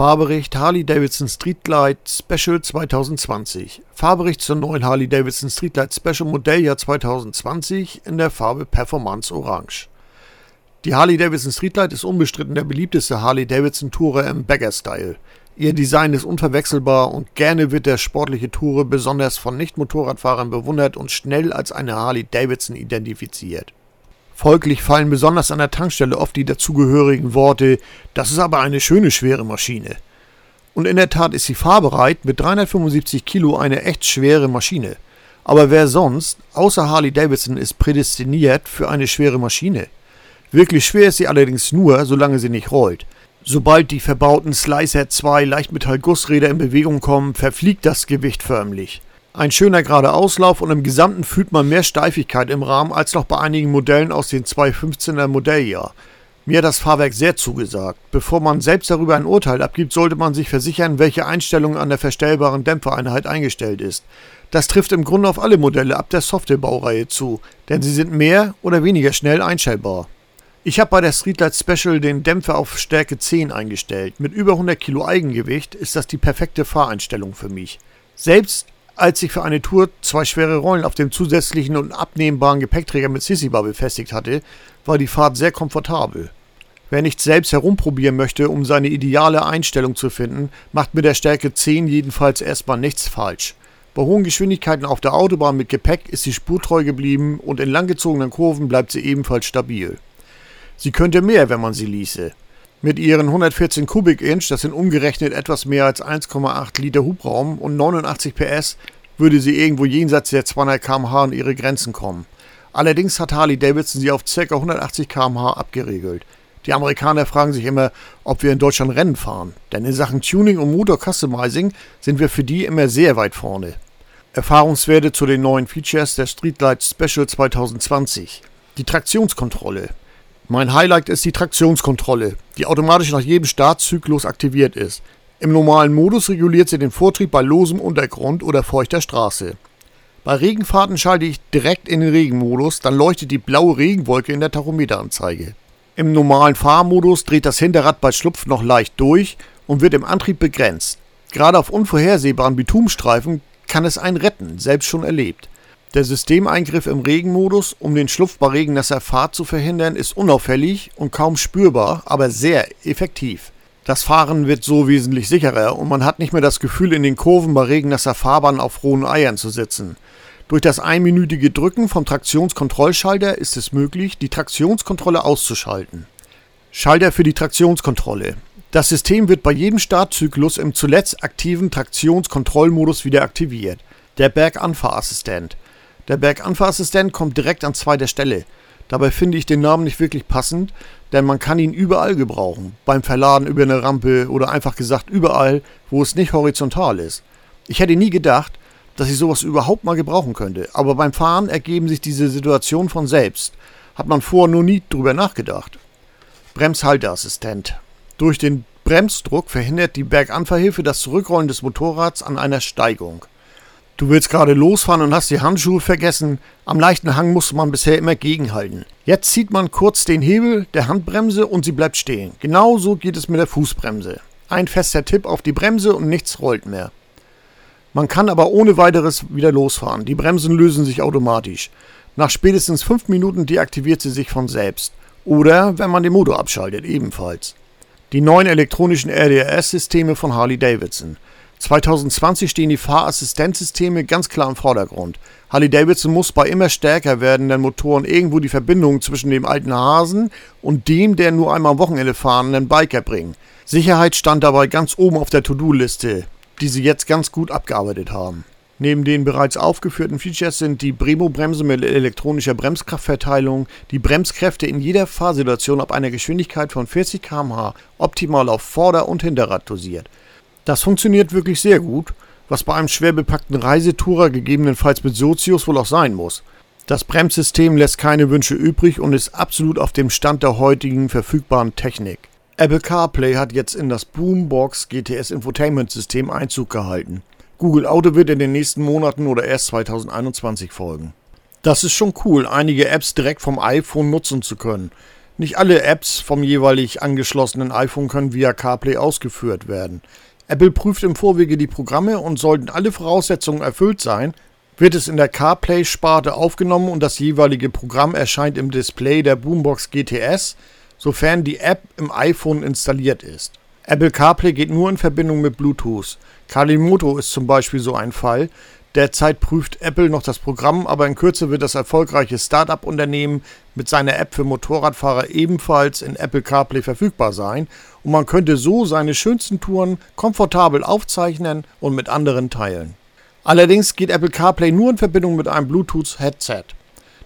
Fahrbericht Harley-Davidson Streetlight Special 2020. Fahrbericht zur neuen Harley-Davidson Streetlight Special Modelljahr 2020 in der Farbe Performance Orange. Die Harley-Davidson Streetlight ist unbestritten der beliebteste Harley-Davidson Tourer im Bagger-Style. Ihr Design ist unverwechselbar und gerne wird der sportliche Tourer besonders von Nicht-Motorradfahrern bewundert und schnell als eine Harley-Davidson identifiziert. Folglich fallen besonders an der Tankstelle oft die dazugehörigen Worte, das ist aber eine schöne schwere Maschine. Und in der Tat ist sie fahrbereit mit 375 Kilo eine echt schwere Maschine. Aber wer sonst, außer Harley Davidson, ist prädestiniert für eine schwere Maschine? Wirklich schwer ist sie allerdings nur, solange sie nicht rollt. Sobald die verbauten Slicer 2 Leichtmetall-Gussräder in Bewegung kommen, verfliegt das Gewicht förmlich. Ein schöner gerader Auslauf und im Gesamten fühlt man mehr Steifigkeit im Rahmen als noch bei einigen Modellen aus dem 215er Modelljahr. Mir hat das Fahrwerk sehr zugesagt. Bevor man selbst darüber ein Urteil abgibt, sollte man sich versichern, welche Einstellung an der verstellbaren Dämpfereinheit eingestellt ist. Das trifft im Grunde auf alle Modelle ab der Softwarebaureihe zu, denn sie sind mehr oder weniger schnell einstellbar. Ich habe bei der Streetlight Special den Dämpfer auf Stärke 10 eingestellt. Mit über 100 Kilo Eigengewicht ist das die perfekte Fahreinstellung für mich. Selbst als ich für eine Tour zwei schwere Rollen auf dem zusätzlichen und abnehmbaren Gepäckträger mit Sissy-Bar befestigt hatte, war die Fahrt sehr komfortabel. Wer nicht selbst herumprobieren möchte, um seine ideale Einstellung zu finden, macht mit der Stärke 10 jedenfalls erstmal nichts falsch. Bei hohen Geschwindigkeiten auf der Autobahn mit Gepäck ist sie spurtreu geblieben und in langgezogenen Kurven bleibt sie ebenfalls stabil. Sie könnte mehr, wenn man sie ließe. Mit ihren 114 Kubik-Inch, das sind umgerechnet etwas mehr als 1,8 Liter Hubraum und 89 PS, würde sie irgendwo jenseits der 200 km/h an ihre Grenzen kommen. Allerdings hat Harley Davidson sie auf ca. 180 km/h abgeregelt. Die Amerikaner fragen sich immer, ob wir in Deutschland Rennen fahren, denn in Sachen Tuning und Motor Customizing sind wir für die immer sehr weit vorne. Erfahrungswerte zu den neuen Features der Streetlight Special 2020. Die Traktionskontrolle. Mein Highlight ist die Traktionskontrolle, die automatisch nach jedem Startzyklus aktiviert ist. Im normalen Modus reguliert sie den Vortrieb bei losem Untergrund oder feuchter Straße. Bei Regenfahrten schalte ich direkt in den Regenmodus, dann leuchtet die blaue Regenwolke in der Tachometeranzeige. Im normalen Fahrmodus dreht das Hinterrad bei Schlupf noch leicht durch und wird im Antrieb begrenzt. Gerade auf unvorhersehbaren Bitumstreifen kann es einen retten, selbst schon erlebt. Der Systemeingriff im Regenmodus, um den Schlupf bei regennasser Fahrt zu verhindern, ist unauffällig und kaum spürbar, aber sehr effektiv. Das Fahren wird so wesentlich sicherer und man hat nicht mehr das Gefühl, in den Kurven bei regennasser Fahrbahn auf rohen Eiern zu sitzen. Durch das einminütige Drücken vom Traktionskontrollschalter ist es möglich, die Traktionskontrolle auszuschalten. Schalter für die Traktionskontrolle. Das System wird bei jedem Startzyklus im zuletzt aktiven Traktionskontrollmodus wieder aktiviert. Der Berganfahrassistent. Der Berganfahrassistent kommt direkt an zweiter Stelle. Dabei finde ich den Namen nicht wirklich passend, denn man kann ihn überall gebrauchen. Beim Verladen über eine Rampe oder einfach gesagt überall, wo es nicht horizontal ist. Ich hätte nie gedacht, dass ich sowas überhaupt mal gebrauchen könnte. Aber beim Fahren ergeben sich diese Situationen von selbst. Hat man vorher nur nie drüber nachgedacht. Bremshalteassistent. Durch den Bremsdruck verhindert die Berganfahrhilfe das Zurückrollen des Motorrads an einer Steigung. Du willst gerade losfahren und hast die Handschuhe vergessen. Am leichten Hang musste man bisher immer gegenhalten. Jetzt zieht man kurz den Hebel der Handbremse und sie bleibt stehen. Genauso geht es mit der Fußbremse. Ein fester Tipp auf die Bremse und nichts rollt mehr. Man kann aber ohne weiteres wieder losfahren. Die Bremsen lösen sich automatisch. Nach spätestens fünf Minuten deaktiviert sie sich von selbst. Oder wenn man den Motor abschaltet, ebenfalls. Die neuen elektronischen RDRS-Systeme von Harley Davidson. 2020 stehen die Fahrassistenzsysteme ganz klar im Vordergrund. Harley-Davidson muss bei immer stärker werdenden Motoren irgendwo die Verbindung zwischen dem alten Hasen und dem der nur einmal am Wochenende fahrenden Biker bringen. Sicherheit stand dabei ganz oben auf der To-Do-Liste, die sie jetzt ganz gut abgearbeitet haben. Neben den bereits aufgeführten Features sind die Bremo-Bremse mit elektronischer Bremskraftverteilung, die Bremskräfte in jeder Fahrsituation ab einer Geschwindigkeit von 40 km/h optimal auf Vorder- und Hinterrad dosiert. Das funktioniert wirklich sehr gut, was bei einem schwer bepackten Reisetourer gegebenenfalls mit Sozius wohl auch sein muss. Das Bremssystem lässt keine Wünsche übrig und ist absolut auf dem Stand der heutigen verfügbaren Technik. Apple CarPlay hat jetzt in das Boombox GTS Infotainment System Einzug gehalten. Google Auto wird in den nächsten Monaten oder erst 2021 folgen. Das ist schon cool, einige Apps direkt vom iPhone nutzen zu können. Nicht alle Apps vom jeweilig angeschlossenen iPhone können via CarPlay ausgeführt werden. Apple prüft im Vorwege die Programme und sollten alle Voraussetzungen erfüllt sein, wird es in der CarPlay-Sparte aufgenommen und das jeweilige Programm erscheint im Display der Boombox GTS, sofern die App im iPhone installiert ist. Apple CarPlay geht nur in Verbindung mit Bluetooth. Kalimoto ist zum Beispiel so ein Fall. Derzeit prüft Apple noch das Programm, aber in Kürze wird das erfolgreiche Start-up-Unternehmen mit seiner App für Motorradfahrer ebenfalls in Apple CarPlay verfügbar sein und man könnte so seine schönsten Touren komfortabel aufzeichnen und mit anderen teilen. Allerdings geht Apple CarPlay nur in Verbindung mit einem Bluetooth-Headset.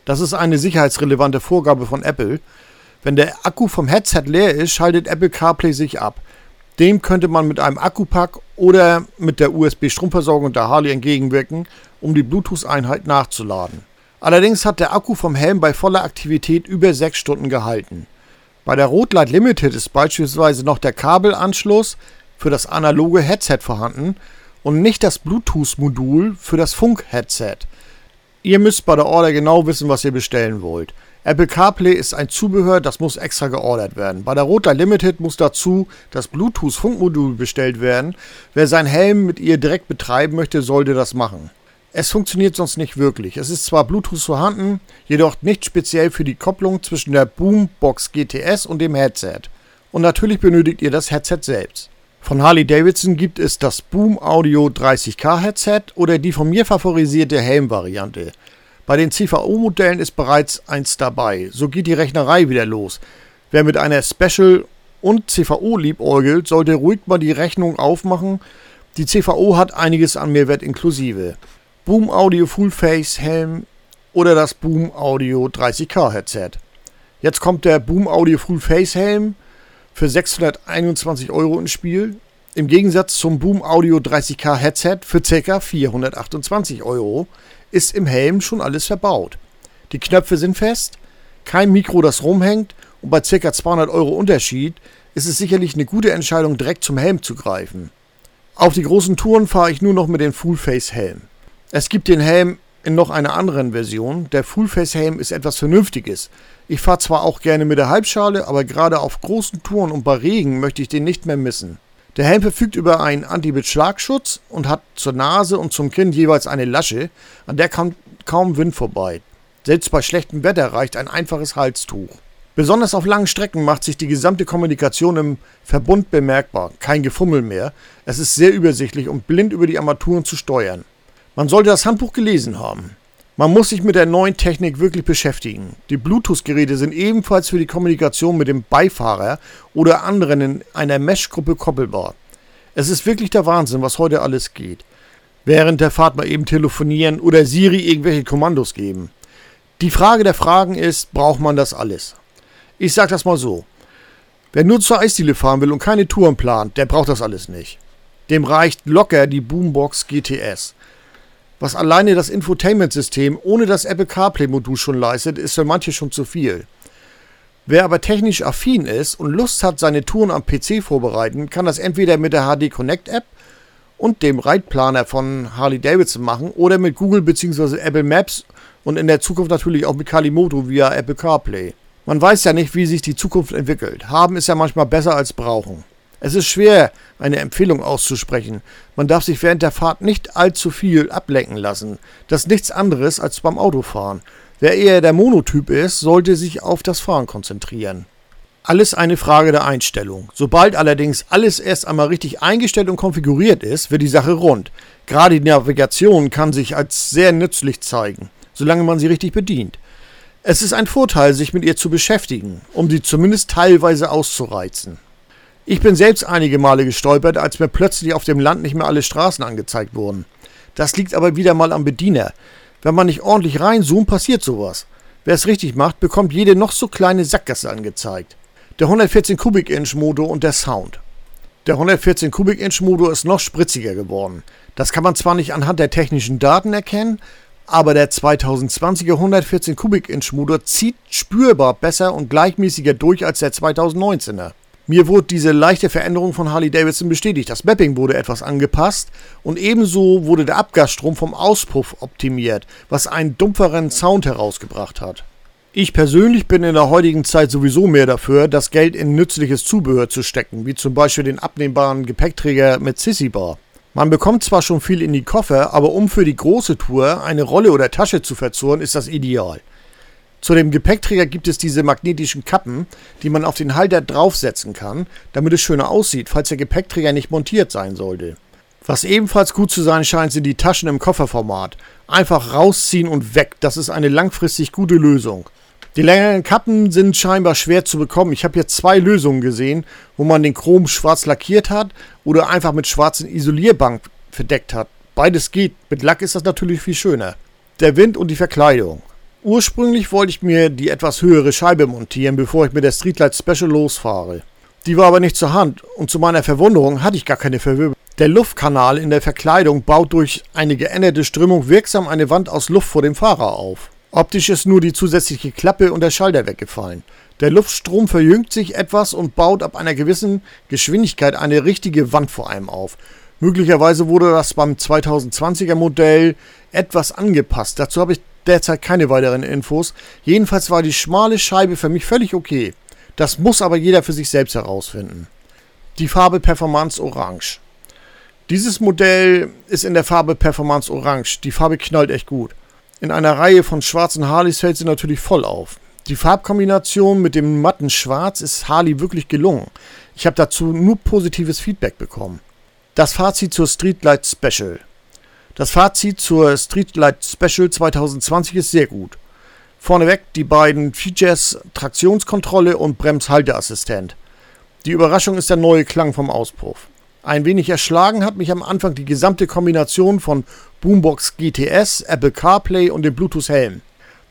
Das ist eine sicherheitsrelevante Vorgabe von Apple. Wenn der Akku vom Headset leer ist, schaltet Apple CarPlay sich ab. Dem könnte man mit einem Akkupack oder mit der USB-Stromversorgung der Harley entgegenwirken, um die Bluetooth-Einheit nachzuladen. Allerdings hat der Akku vom Helm bei voller Aktivität über 6 Stunden gehalten. Bei der Rotlight Limited ist beispielsweise noch der Kabelanschluss für das analoge Headset vorhanden und nicht das Bluetooth-Modul für das Funk-Headset. Ihr müsst bei der Order genau wissen, was ihr bestellen wollt. Apple CarPlay ist ein Zubehör, das muss extra geordert werden. Bei der Rota Limited muss dazu das Bluetooth-Funkmodul bestellt werden. Wer seinen Helm mit ihr direkt betreiben möchte, sollte das machen. Es funktioniert sonst nicht wirklich. Es ist zwar Bluetooth vorhanden, jedoch nicht speziell für die Kopplung zwischen der Boombox GTS und dem Headset. Und natürlich benötigt ihr das Headset selbst. Von Harley Davidson gibt es das Boom Audio 30K Headset oder die von mir favorisierte Helm-Variante. Bei den CVO-Modellen ist bereits eins dabei. So geht die Rechnerei wieder los. Wer mit einer Special und CVO liebäugelt, sollte ruhig mal die Rechnung aufmachen. Die CVO hat einiges an Mehrwert inklusive. Boom Audio Full Face Helm oder das Boom Audio 30K Headset. Jetzt kommt der Boom Audio Full Face Helm für 621 Euro ins Spiel. Im Gegensatz zum Boom Audio 30K Headset für ca. 428 Euro ist im Helm schon alles verbaut. Die Knöpfe sind fest, kein Mikro, das rumhängt und bei ca. 200 Euro Unterschied ist es sicherlich eine gute Entscheidung, direkt zum Helm zu greifen. Auf die großen Touren fahre ich nur noch mit dem Full Face Helm. Es gibt den Helm in noch einer anderen Version. Der Full Face Helm ist etwas Vernünftiges. Ich fahre zwar auch gerne mit der Halbschale, aber gerade auf großen Touren und bei Regen möchte ich den nicht mehr missen. Der Helm verfügt über einen Anti-Beschlagschutz und hat zur Nase und zum Kinn jeweils eine Lasche, an der kommt kaum Wind vorbei. Selbst bei schlechtem Wetter reicht ein einfaches Halstuch. Besonders auf langen Strecken macht sich die gesamte Kommunikation im Verbund bemerkbar. Kein Gefummel mehr. Es ist sehr übersichtlich und blind über die Armaturen zu steuern. Man sollte das Handbuch gelesen haben. Man muss sich mit der neuen Technik wirklich beschäftigen. Die Bluetooth-Geräte sind ebenfalls für die Kommunikation mit dem Beifahrer oder anderen in einer Mesh-Gruppe koppelbar. Es ist wirklich der Wahnsinn, was heute alles geht. Während der Fahrt mal eben telefonieren oder Siri irgendwelche Kommandos geben. Die Frage der Fragen ist, braucht man das alles? Ich sag das mal so. Wer nur zur Eisdiele fahren will und keine Touren plant, der braucht das alles nicht. Dem reicht locker die Boombox GTS. Was alleine das Infotainment-System ohne das Apple CarPlay-Modul schon leistet, ist für manche schon zu viel. Wer aber technisch affin ist und Lust hat, seine Touren am PC vorbereiten, kann das entweder mit der HD Connect App und dem Reitplaner von Harley Davidson machen oder mit Google bzw. Apple Maps und in der Zukunft natürlich auch mit Kalimoto via Apple CarPlay. Man weiß ja nicht, wie sich die Zukunft entwickelt. Haben ist ja manchmal besser als brauchen. Es ist schwer, eine Empfehlung auszusprechen. Man darf sich während der Fahrt nicht allzu viel ablenken lassen. Das ist nichts anderes als beim Autofahren. Wer eher der Monotyp ist, sollte sich auf das Fahren konzentrieren. Alles eine Frage der Einstellung. Sobald allerdings alles erst einmal richtig eingestellt und konfiguriert ist, wird die Sache rund. Gerade die Navigation kann sich als sehr nützlich zeigen, solange man sie richtig bedient. Es ist ein Vorteil, sich mit ihr zu beschäftigen, um sie zumindest teilweise auszureizen. Ich bin selbst einige Male gestolpert, als mir plötzlich auf dem Land nicht mehr alle Straßen angezeigt wurden. Das liegt aber wieder mal am Bediener. Wenn man nicht ordentlich reinzoomt, passiert sowas. Wer es richtig macht, bekommt jede noch so kleine Sackgasse angezeigt. Der 114 Kubik-Inch Motor und der Sound. Der 114 Kubik-Inch Motor ist noch spritziger geworden. Das kann man zwar nicht anhand der technischen Daten erkennen, aber der 2020er 114 Kubik-Inch Motor zieht spürbar besser und gleichmäßiger durch als der 2019er. Mir wurde diese leichte Veränderung von Harley Davidson bestätigt. Das Mapping wurde etwas angepasst und ebenso wurde der Abgasstrom vom Auspuff optimiert, was einen dumpferen Sound herausgebracht hat. Ich persönlich bin in der heutigen Zeit sowieso mehr dafür, das Geld in nützliches Zubehör zu stecken, wie zum Beispiel den abnehmbaren Gepäckträger mit Sissy Bar. Man bekommt zwar schon viel in die Koffer, aber um für die große Tour eine Rolle oder Tasche zu verzurren, ist das ideal. Zu dem Gepäckträger gibt es diese magnetischen Kappen, die man auf den Halter draufsetzen kann, damit es schöner aussieht, falls der Gepäckträger nicht montiert sein sollte. Was ebenfalls gut zu sein scheint, sind die Taschen im Kofferformat. Einfach rausziehen und weg, das ist eine langfristig gute Lösung. Die längeren Kappen sind scheinbar schwer zu bekommen. Ich habe jetzt zwei Lösungen gesehen, wo man den Chrom schwarz lackiert hat oder einfach mit schwarzen Isolierbank verdeckt hat. Beides geht. Mit Lack ist das natürlich viel schöner. Der Wind und die Verkleidung. Ursprünglich wollte ich mir die etwas höhere Scheibe montieren, bevor ich mit der Streetlight Special losfahre. Die war aber nicht zur Hand und zu meiner Verwunderung hatte ich gar keine Verwirbelung. Der Luftkanal in der Verkleidung baut durch eine geänderte Strömung wirksam eine Wand aus Luft vor dem Fahrer auf. Optisch ist nur die zusätzliche Klappe und der Schalter weggefallen. Der Luftstrom verjüngt sich etwas und baut ab einer gewissen Geschwindigkeit eine richtige Wand vor einem auf. Möglicherweise wurde das beim 2020er Modell etwas angepasst. Dazu habe ich derzeit keine weiteren Infos. Jedenfalls war die schmale Scheibe für mich völlig okay. Das muss aber jeder für sich selbst herausfinden. Die Farbe Performance Orange. Dieses Modell ist in der Farbe Performance Orange. Die Farbe knallt echt gut. In einer Reihe von schwarzen Harleys fällt sie natürlich voll auf. Die Farbkombination mit dem matten Schwarz ist Harley wirklich gelungen. Ich habe dazu nur positives Feedback bekommen. Das Fazit zur Streetlight Special. Das Fazit zur Streetlight Special 2020 ist sehr gut. Vorneweg die beiden Features Traktionskontrolle und Bremshalteassistent. Die Überraschung ist der neue Klang vom Auspuff. Ein wenig erschlagen hat mich am Anfang die gesamte Kombination von Boombox GTS, Apple CarPlay und dem Bluetooth-Helm.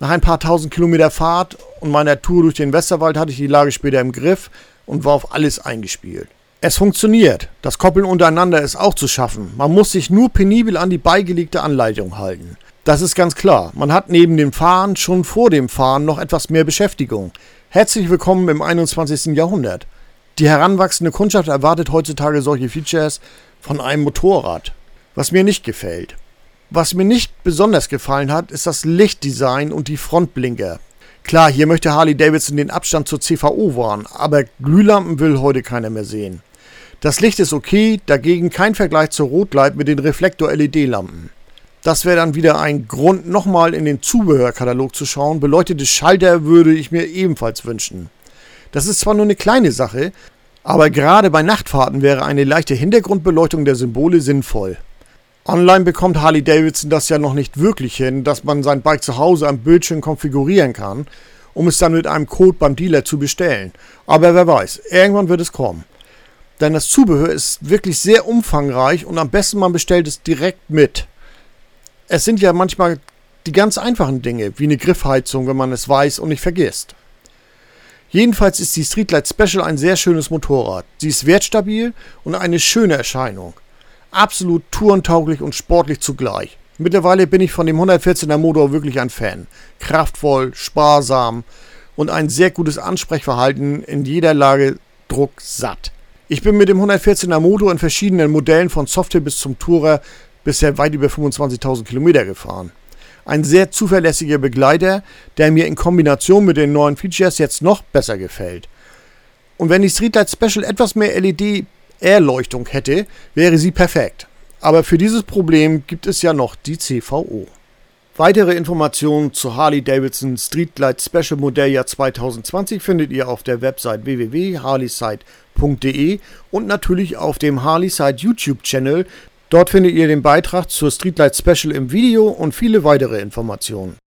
Nach ein paar tausend Kilometer Fahrt und meiner Tour durch den Westerwald hatte ich die Lage später im Griff und war auf alles eingespielt. Es funktioniert. Das Koppeln untereinander ist auch zu schaffen. Man muss sich nur penibel an die beigelegte Anleitung halten. Das ist ganz klar. Man hat neben dem Fahren schon vor dem Fahren noch etwas mehr Beschäftigung. Herzlich willkommen im 21. Jahrhundert. Die heranwachsende Kundschaft erwartet heutzutage solche Features von einem Motorrad, was mir nicht gefällt. Was mir nicht besonders gefallen hat, ist das Lichtdesign und die Frontblinker. Klar, hier möchte Harley Davidson den Abstand zur CVO wahren, aber Glühlampen will heute keiner mehr sehen. Das Licht ist okay, dagegen kein Vergleich zur Rotlight mit den Reflektor-LED-Lampen. Das wäre dann wieder ein Grund, nochmal in den Zubehörkatalog zu schauen. Beleuchtete Schalter würde ich mir ebenfalls wünschen. Das ist zwar nur eine kleine Sache, aber gerade bei Nachtfahrten wäre eine leichte Hintergrundbeleuchtung der Symbole sinnvoll. Online bekommt Harley Davidson das ja noch nicht wirklich hin, dass man sein Bike zu Hause am Bildschirm konfigurieren kann, um es dann mit einem Code beim Dealer zu bestellen. Aber wer weiß, irgendwann wird es kommen. Denn das Zubehör ist wirklich sehr umfangreich und am besten man bestellt es direkt mit. Es sind ja manchmal die ganz einfachen Dinge, wie eine Griffheizung, wenn man es weiß und nicht vergisst. Jedenfalls ist die Streetlight Special ein sehr schönes Motorrad. Sie ist wertstabil und eine schöne Erscheinung. Absolut tourentauglich und sportlich zugleich. Mittlerweile bin ich von dem 114er Motor wirklich ein Fan. Kraftvoll, sparsam und ein sehr gutes Ansprechverhalten in jeder Lage drucksatt. Ich bin mit dem 114er Motor in verschiedenen Modellen von Softail bis zum Tourer bisher weit über 25.000 Kilometer gefahren. Ein sehr zuverlässiger Begleiter, der mir in Kombination mit den neuen Features jetzt noch besser gefällt. Und wenn die Streetlight Special etwas mehr LED-Erleuchtung hätte, wäre sie perfekt. Aber für dieses Problem gibt es ja noch die CVO. Weitere Informationen zu Harley Davidson Streetlight Special Modelljahr 2020 findet ihr auf der Website www.harleyside.de und natürlich auf dem Harleyside YouTube Channel Dort findet ihr den Beitrag zur Streetlight Special im Video und viele weitere Informationen.